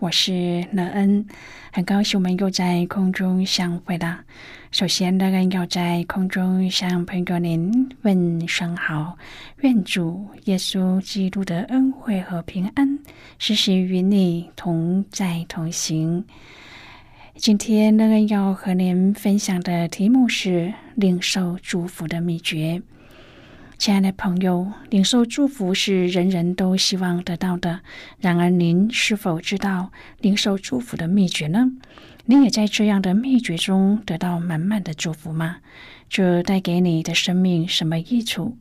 我是乐恩，很高兴我们又在空中相会了。首先，乐恩要在空中向朋友您问声好，愿主耶稣基督的恩惠和平安时时与你同在同行。今天，乐恩要和您分享的题目是领受祝福的秘诀。亲爱的朋友，领受祝福是人人都希望得到的。然而，您是否知道领受祝福的秘诀呢？您也在这样的秘诀中得到满满的祝福吗？这带给你的生命什么益处？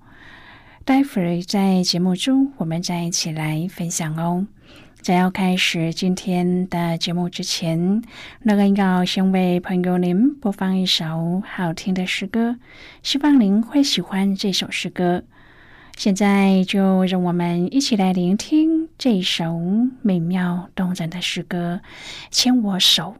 待会儿在节目中，我们再一起来分享哦。在要开始今天的节目之前，那个要先为朋友您播放一首好听的诗歌，希望您会喜欢这首诗歌。现在就让我们一起来聆听这首美妙动人的诗歌，《牵我手》。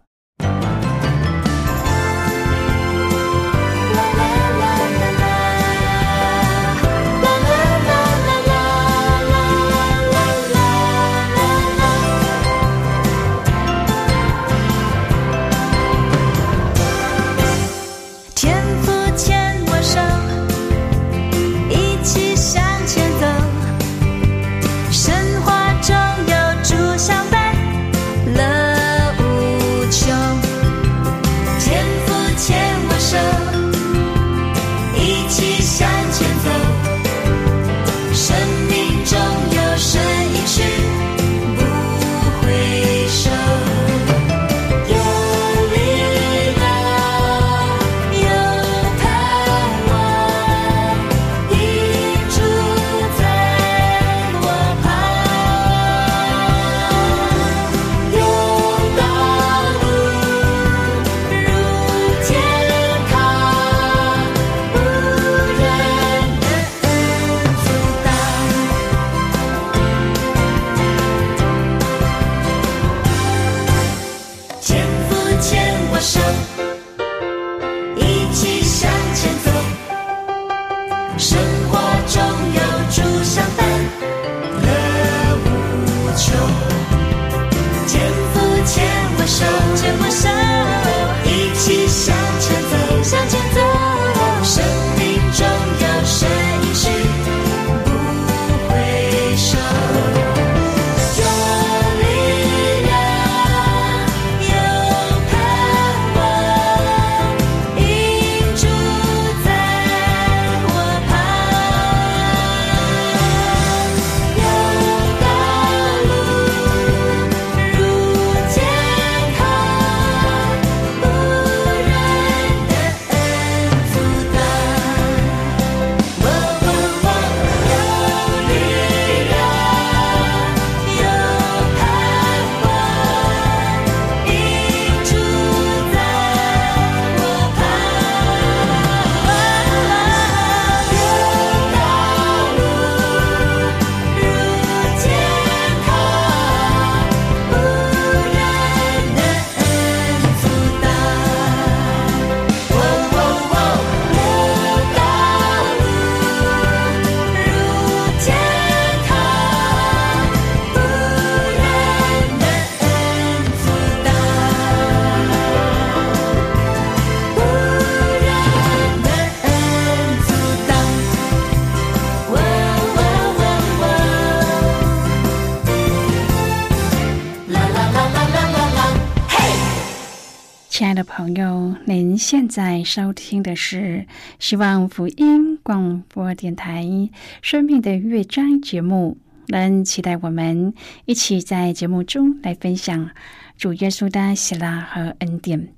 现在收听的是希望福音广播电台《生命的乐章》节目。能期待我们一起在节目中来分享主耶稣的喜乐和恩典。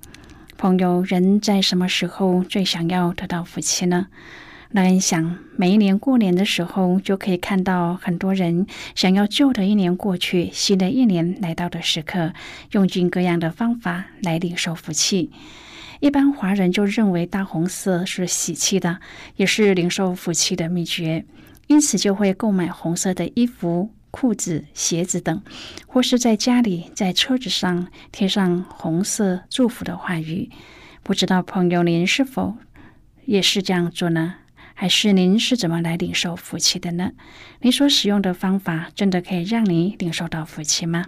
朋友，人在什么时候最想要得到福气呢？那想，每一年过年的时候，就可以看到很多人想要旧的一年过去，新的一年来到的时刻，用尽各样的方法来领受福气。一般华人就认为大红色是喜气的，也是领受福气的秘诀，因此就会购买红色的衣服、裤子、鞋子等，或是在家里、在车子上贴上红色祝福的话语。不知道朋友您是否也是这样做呢？还是您是怎么来领受福气的呢？您所使用的方法真的可以让您领受到福气吗？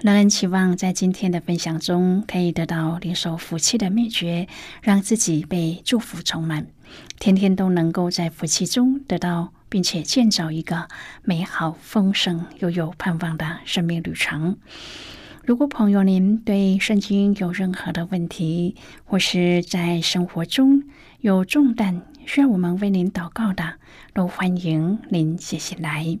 让人期望在今天的分享中，可以得到领受福气的秘诀，让自己被祝福充满，天天都能够在福气中得到，并且建造一个美好、丰盛又有盼望的生命旅程。如果朋友您对圣经有任何的问题，或是在生活中有重担需要我们为您祷告的，都欢迎您写信来。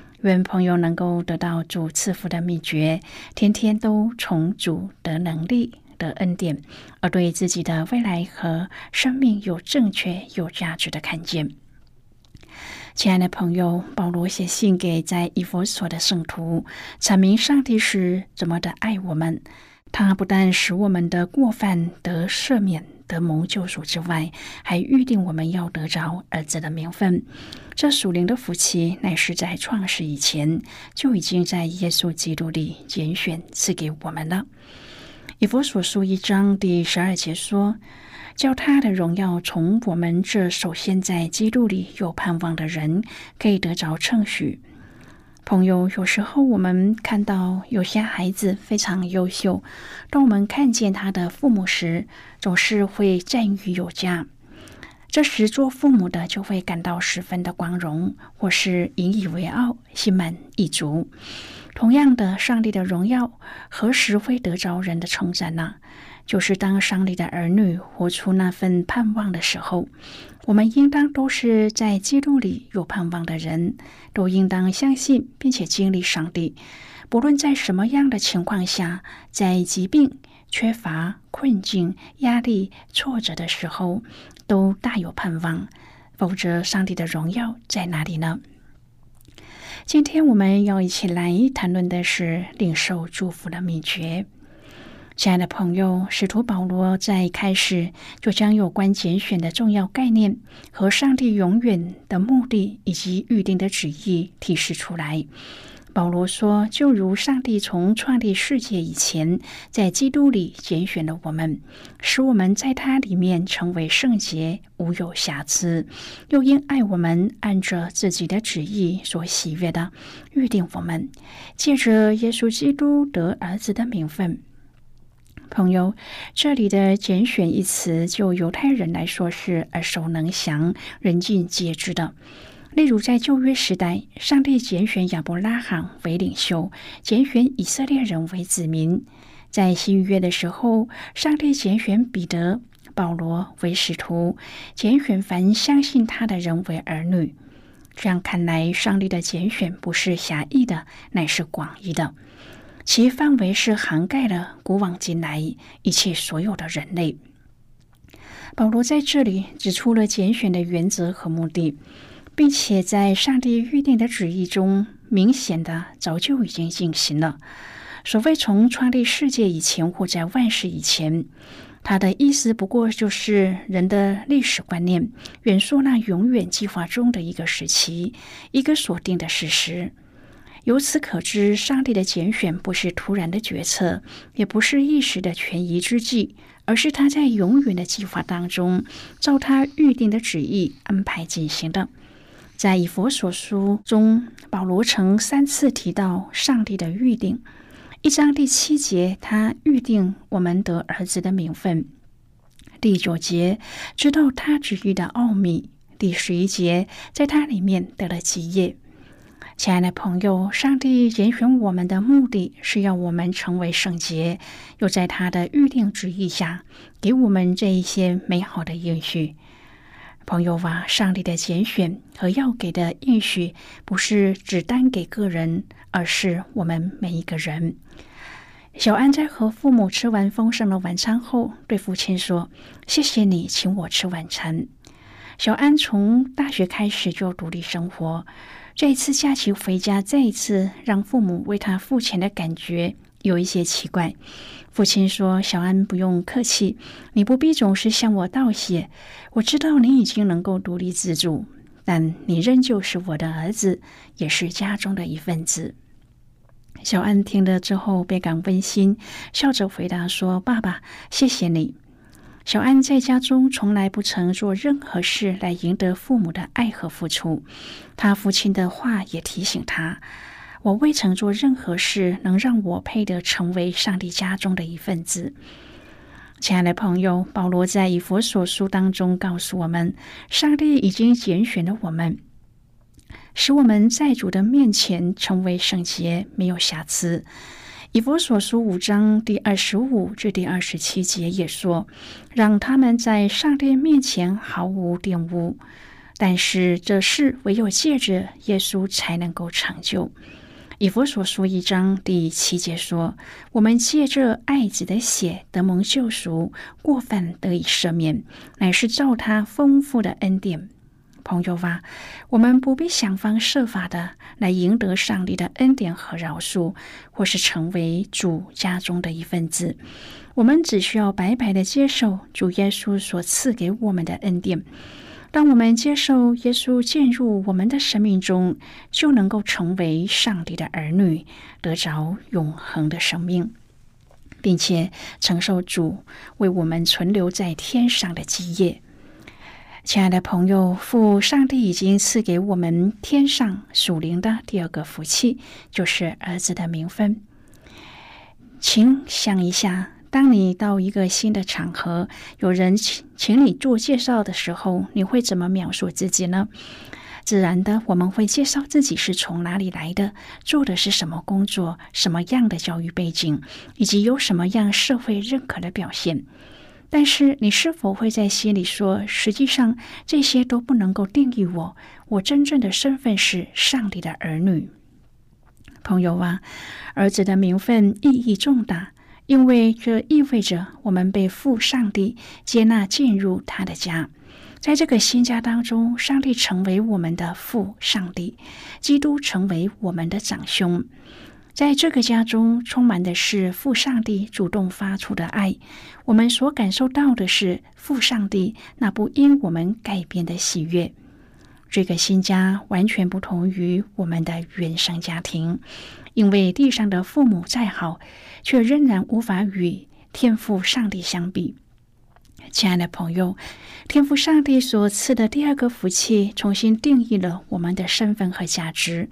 愿朋友能够得到主赐福的秘诀，天天都从主得能力、得恩典，而对自己的未来和生命有正确、有价值的看见。亲爱的朋友，保罗写信给在以弗所的圣徒，阐明上帝是怎么的爱我们。他不但使我们的过犯得赦免。得蒙救赎之外，还预定我们要得着儿子的名分。这属灵的福气，乃是在创世以前就已经在耶稣基督里拣选赐给我们了。以佛所书一章第十二节说：“叫他的荣耀从我们这首先在基督里有盼望的人，可以得着称许。”朋友，有时候我们看到有些孩子非常优秀，当我们看见他的父母时，总是会赞誉有加。这时，做父母的就会感到十分的光荣，或是引以为傲，心满意足。同样的，上帝的荣耀何时会得着人的称赞呢？就是当上帝的儿女活出那份盼望的时候。我们应当都是在基督里有盼望的人，都应当相信并且经历上帝。不论在什么样的情况下，在疾病、缺乏、困境、压力、挫折的时候，都大有盼望。否则，上帝的荣耀在哪里呢？今天我们要一起来谈论的是领受祝福的秘诀。亲爱的朋友，使徒保罗在开始就将有关拣选的重要概念和上帝永远的目的以及预定的旨意提示出来。保罗说：“就如上帝从创立世界以前，在基督里拣选了我们，使我们在他里面成为圣洁，无有瑕疵；又因爱我们，按着自己的旨意所喜悦的，预定我们，借着耶稣基督得儿子的名分。”朋友，这里的“拣选”一词，就犹太人来说是耳熟能详、人尽皆知的。例如，在旧约时代，上帝拣选亚伯拉罕为领袖，拣选以色列人为子民；在新约的时候，上帝拣选彼得、保罗为使徒，拣选凡相信他的人为儿女。这样看来，上帝的拣选不是狭义的，乃是广义的。其范围是涵盖了古往今来一切所有的人类。保罗在这里指出了拣选的原则和目的，并且在上帝预定的旨意中，明显的早就已经进行了。所谓从创立世界以前或在万世以前，它的意思不过就是人的历史观念元素那永远计划中的一个时期，一个锁定的事实。由此可知，上帝的拣选不是突然的决策，也不是一时的权宜之计，而是他在永远的计划当中，照他预定的旨意安排进行的。在以佛所书中，保罗曾三次提到上帝的预定。一章第七节，他预定我们得儿子的名分；第九节，知道他旨意的奥秘；第十一节，在他里面得了基业。亲爱的朋友，上帝拣选我们的目的是要我们成为圣洁，又在他的预定旨意下，给我们这一些美好的应许。朋友啊，上帝的拣选和要给的应许，不是只单给个人，而是我们每一个人。小安在和父母吃完丰盛的晚餐后，对父亲说：“谢谢你请我吃晚餐。”小安从大学开始就独立生活，这一次假期回家，再一次让父母为他付钱的感觉有一些奇怪。父亲说：“小安，不用客气，你不必总是向我道谢。我知道你已经能够独立自主，但你仍旧是我的儿子，也是家中的一份子。”小安听了之后倍感温馨，笑着回答说：“爸爸，谢谢你。”小安在家中从来不曾做任何事来赢得父母的爱和付出，他父亲的话也提醒他。我未曾做任何事能让我配得成为上帝家中的一份子。亲爱的朋友，保罗在以佛所书当中告诉我们，上帝已经拣选了我们，使我们在主的面前成为圣洁，没有瑕疵。以佛所书五章第二十五至第二十七节也说，让他们在上帝面前毫无玷污。但是这事唯有借着耶稣才能够成就。以佛所书一章第七节说：“我们借着爱子的血得蒙救赎，过犯得以赦免，乃是照他丰富的恩典。”朋友啊，我们不必想方设法的来赢得上帝的恩典和饶恕，或是成为主家中的一份子。我们只需要白白的接受主耶稣所赐给我们的恩典。当我们接受耶稣进入我们的生命中，就能够成为上帝的儿女，得着永恒的生命，并且承受主为我们存留在天上的基业。亲爱的朋友，父上帝已经赐给我们天上属灵的第二个福气，就是儿子的名分。请想一下。当你到一个新的场合，有人请请你做介绍的时候，你会怎么描述自己呢？自然的，我们会介绍自己是从哪里来的，做的是什么工作，什么样的教育背景，以及有什么样社会认可的表现。但是，你是否会在心里说，实际上这些都不能够定义我，我真正的身份是上帝的儿女。朋友啊，儿子的名分意义重大。因为这意味着我们被父上帝接纳进入他的家，在这个新家当中，上帝成为我们的父上帝，基督成为我们的长兄。在这个家中，充满的是父上帝主动发出的爱，我们所感受到的是父上帝那不因我们改变的喜悦。这个新家完全不同于我们的原生家庭。因为地上的父母再好，却仍然无法与天父上帝相比。亲爱的朋友，天赋上帝所赐的第二个福气，重新定义了我们的身份和价值。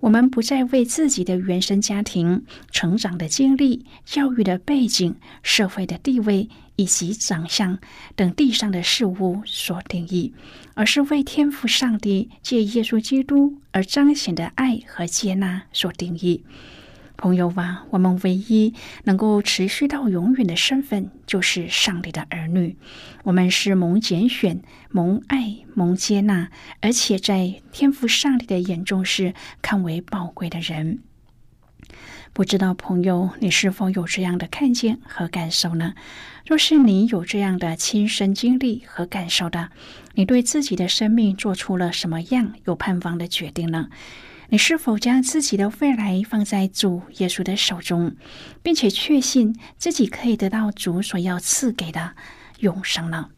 我们不再为自己的原生家庭、成长的经历、教育的背景、社会的地位以及长相等地上的事物所定义，而是为天赋上帝借耶稣基督而彰显的爱和接纳所定义。朋友啊，我们唯一能够持续到永远的身份，就是上帝的儿女。我们是蒙拣选、蒙爱、蒙接纳，而且在天赋上帝的眼中是看为宝贵的人。不知道朋友，你是否有这样的看见和感受呢？若是你有这样的亲身经历和感受的，你对自己的生命做出了什么样有盼望的决定呢？你是否将自己的未来放在主耶稣的手中，并且确信自己可以得到主所要赐给的永生呢？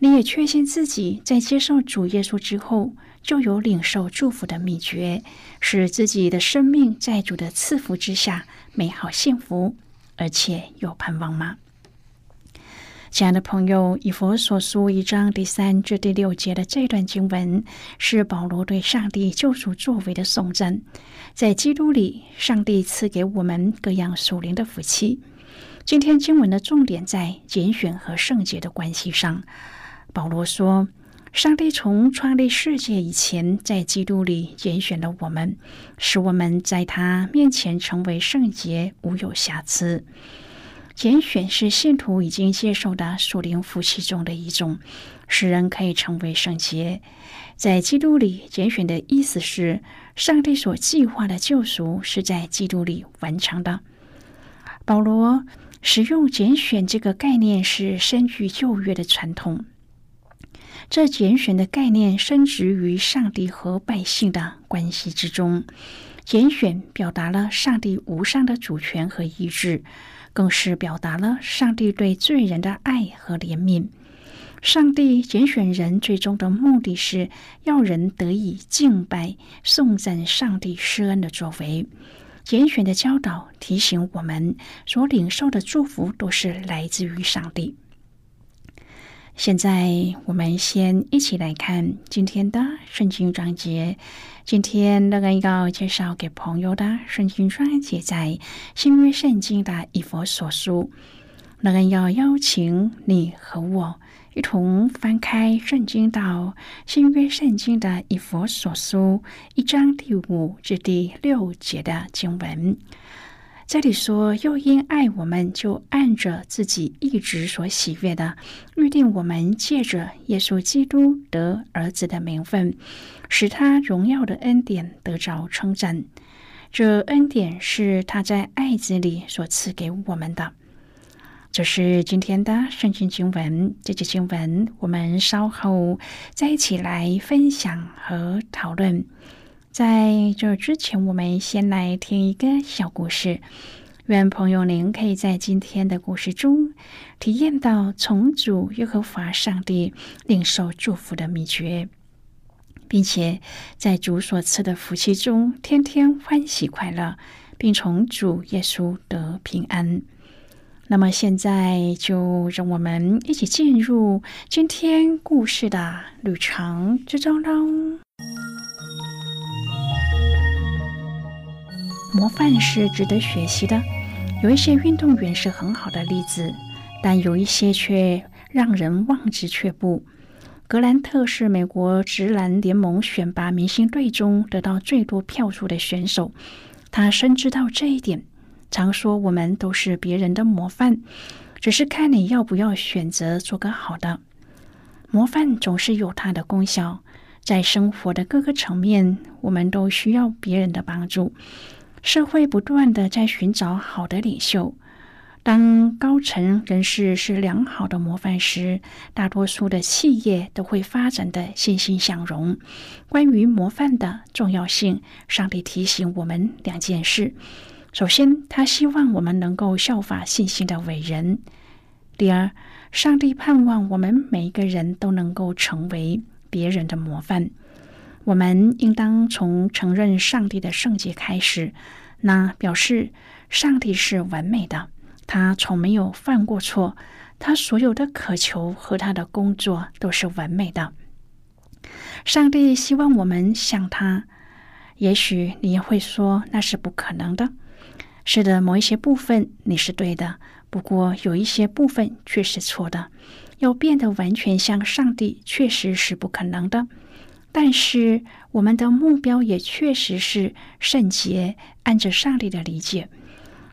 你也确信自己在接受主耶稣之后，就有领受祝福的秘诀，使自己的生命在主的赐福之下美好幸福，而且有盼望吗？亲爱的朋友，以佛所书一章第三至第六节的这段经文，是保罗对上帝救赎作为的颂赞。在基督里，上帝赐给我们各样属灵的福气。今天经文的重点在拣选和圣洁的关系上。保罗说：“上帝从创立世界以前，在基督里拣选了我们，使我们在他面前成为圣洁，无有瑕疵。”拣选是信徒已经接受的属灵福气中的一种，使人可以成为圣洁。在基督里拣选的意思是，上帝所计划的救赎是在基督里完成的。保罗使用拣选这个概念是深具旧约的传统。这拣选的概念深植于上帝和百姓的关系之中。拣选表达了上帝无上的主权和意志。更是表达了上帝对罪人的爱和怜悯。上帝拣选人，最终的目的是要人得以敬拜、颂赞上帝施恩的作为。拣选的教导提醒我们，所领受的祝福都是来自于上帝。现在，我们先一起来看今天的圣经章节。今天乐恩要介绍给朋友的圣经章节在新约圣经的以佛所书。乐恩要邀请你和我一同翻开圣经到新约圣经的以佛所书一章第五至第六节的经文。这里说，又因爱我们，就按着自己一直所喜悦的，预定我们借着耶稣基督得儿子的名分，使他荣耀的恩典得着称赞。这恩典是他在爱子里所赐给我们的。这是今天的圣经经文。这节经文我们稍后再一起来分享和讨论。在这之前，我们先来听一个小故事。愿朋友您可以在今天的故事中体验到从主耶和华上帝领受祝福的秘诀，并且在主所赐的福气中天天欢喜快乐，并从主耶稣得平安。那么现在就让我们一起进入今天故事的旅程之中喽。模范是值得学习的，有一些运动员是很好的例子，但有一些却让人望之却步。格兰特是美国直男联盟选拔明星队中得到最多票数的选手，他深知道这一点，常说我们都是别人的模范，只是看你要不要选择做个好的模范。总是有它的功效，在生活的各个层面，我们都需要别人的帮助。社会不断的在寻找好的领袖。当高层人士是良好的模范时，大多数的企业都会发展的欣欣向荣。关于模范的重要性，上帝提醒我们两件事：首先，他希望我们能够效法信心的伟人；第二，上帝盼望我们每一个人都能够成为别人的模范。我们应当从承认上帝的圣洁开始，那表示上帝是完美的，他从没有犯过错，他所有的渴求和他的工作都是完美的。上帝希望我们像他，也许你也会说那是不可能的。是的，某一些部分你是对的，不过有一些部分却是错的。要变得完全像上帝，确实是不可能的。但是，我们的目标也确实是圣洁。按着上帝的理解，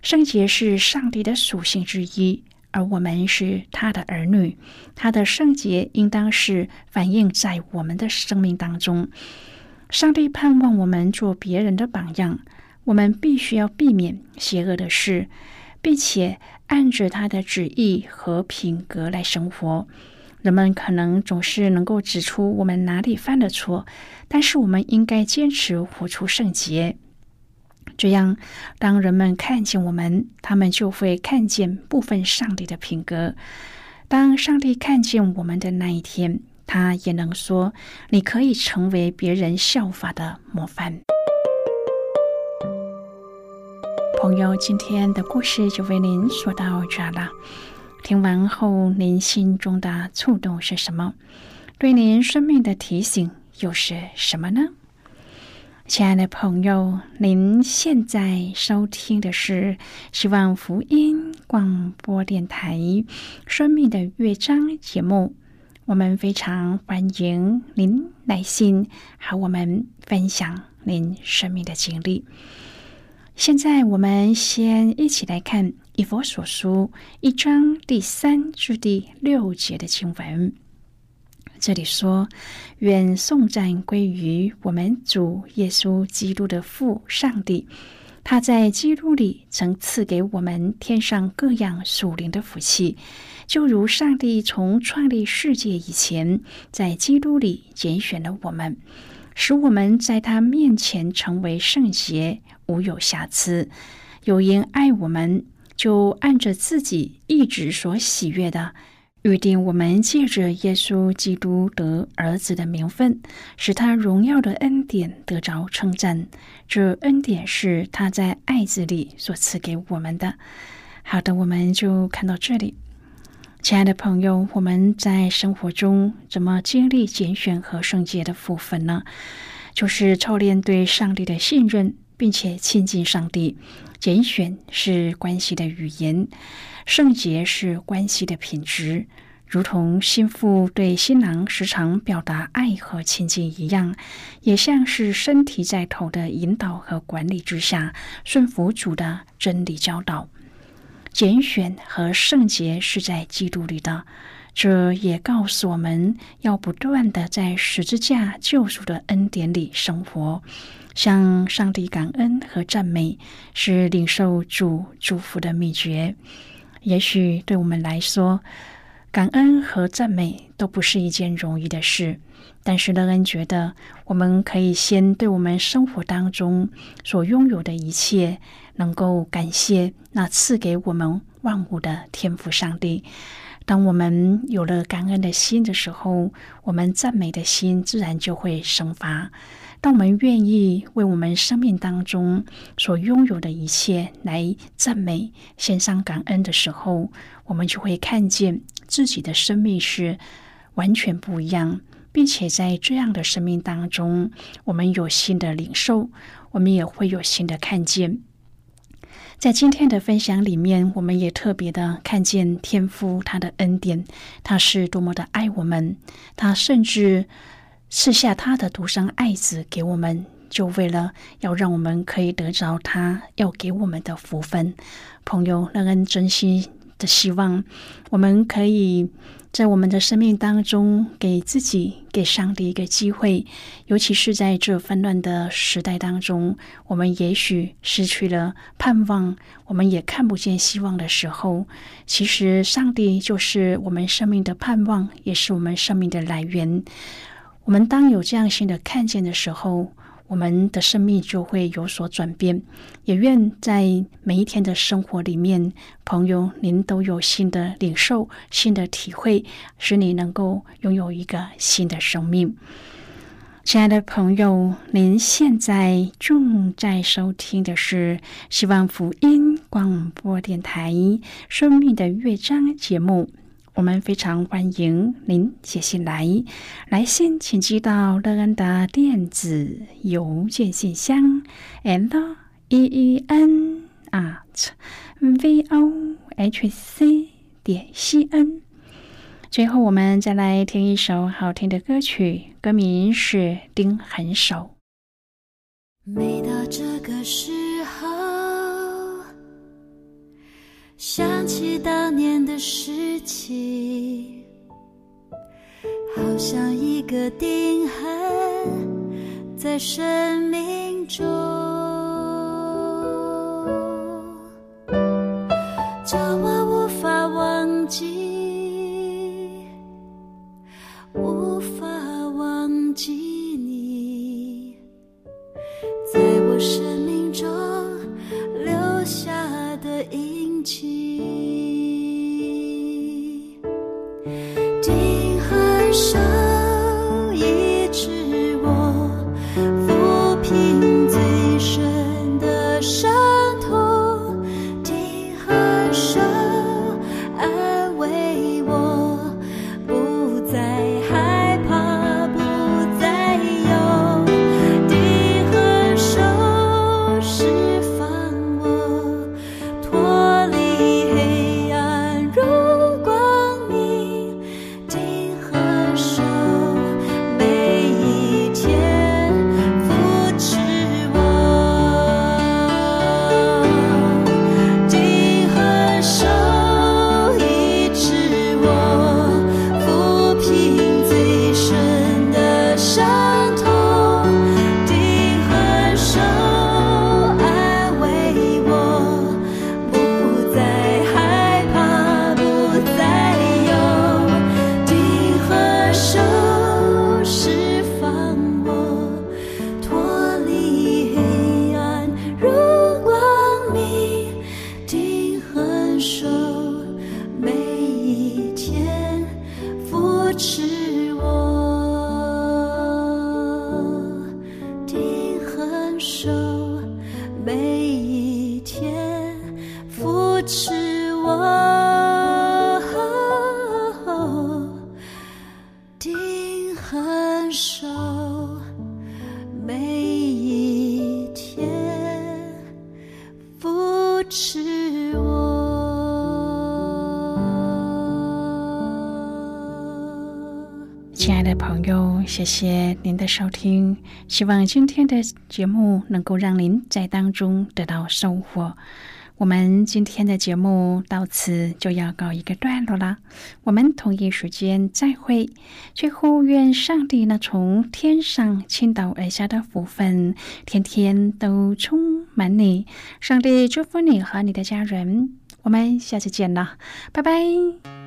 圣洁是上帝的属性之一，而我们是他的儿女。他的圣洁应当是反映在我们的生命当中。上帝盼望我们做别人的榜样。我们必须要避免邪恶的事，并且按着他的旨意和品格来生活。人们可能总是能够指出我们哪里犯了错，但是我们应该坚持活出圣洁。这样，当人们看见我们，他们就会看见部分上帝的品格。当上帝看见我们的那一天，他也能说：“你可以成为别人效法的模范。”朋友，今天的故事就为您说到这了。听完后，您心中的触动是什么？对您生命的提醒又是什么呢？亲爱的朋友，您现在收听的是希望福音广播电台《生命的乐章》节目。我们非常欢迎您来信和我们分享您生命的经历。现在，我们先一起来看《以佛所书》一章第三至第六节的经文。这里说：“愿颂赞归于我们主耶稣基督的父上帝，他在基督里曾赐给我们天上各样属灵的福气，就如上帝从创立世界以前，在基督里拣选了我们，使我们在他面前成为圣洁，无有瑕疵。有因爱我们，就按着自己一直所喜悦的。”预定我们借着耶稣基督得儿子的名分，使他荣耀的恩典得着称赞。这恩典是他在爱子里所赐给我们的。好的，我们就看到这里。亲爱的朋友，我们在生活中怎么经历拣选和圣洁的福分呢？就是操练对上帝的信任，并且亲近上帝。拣选是关系的语言。圣洁是关系的品质，如同心腹对新郎时常表达爱和亲近一样，也像是身体在头的引导和管理之下，顺服主的真理教导。拣选和圣洁是在基督里的，这也告诉我们要不断的在十字架救赎的恩典里生活，向上帝感恩和赞美，是领受主祝福的秘诀。也许对我们来说，感恩和赞美都不是一件容易的事。但是乐恩觉得，我们可以先对我们生活当中所拥有的一切，能够感谢那赐给我们万物的天赋上帝。当我们有了感恩的心的时候，我们赞美的心自然就会生发。当我们愿意为我们生命当中所拥有的一切来赞美、献上感恩的时候，我们就会看见自己的生命是完全不一样，并且在这样的生命当中，我们有新的领受，我们也会有新的看见。在今天的分享里面，我们也特别的看见天父他的恩典，他是多么的爱我们，他甚至。赐下他的独生爱子给我们，就为了要让我们可以得着他要给我们的福分。朋友，让人真心的希望，我们可以在我们的生命当中给自己、给上帝一个机会。尤其是在这纷乱的时代当中，我们也许失去了盼望，我们也看不见希望的时候，其实上帝就是我们生命的盼望，也是我们生命的来源。我们当有这样新的看见的时候，我们的生命就会有所转变。也愿在每一天的生活里面，朋友您都有新的领受、新的体会，使你能够拥有一个新的生命。亲爱的朋友，您现在正在收听的是希望福音广播电台《生命的乐章》节目。我们非常欢迎您写信来，来信请寄到乐恩的电子邮件信箱，l e e n at v o h c 点 c n。最后，我们再来听一首好听的歌曲，歌名是《丁很手》。每到这个时想起当年的事情好像一个定痕在生命中。叫我无法忘记无法忘记你在我身谢谢您的收听。希望今天的节目能够让您在当中得到收获。我们今天的节目到此就要告一个段落了。我们同一时间再会。最后，愿上帝呢从天上倾倒而下的福分，天天都充满你。上帝祝福你和你的家人。我们下次见了，拜拜。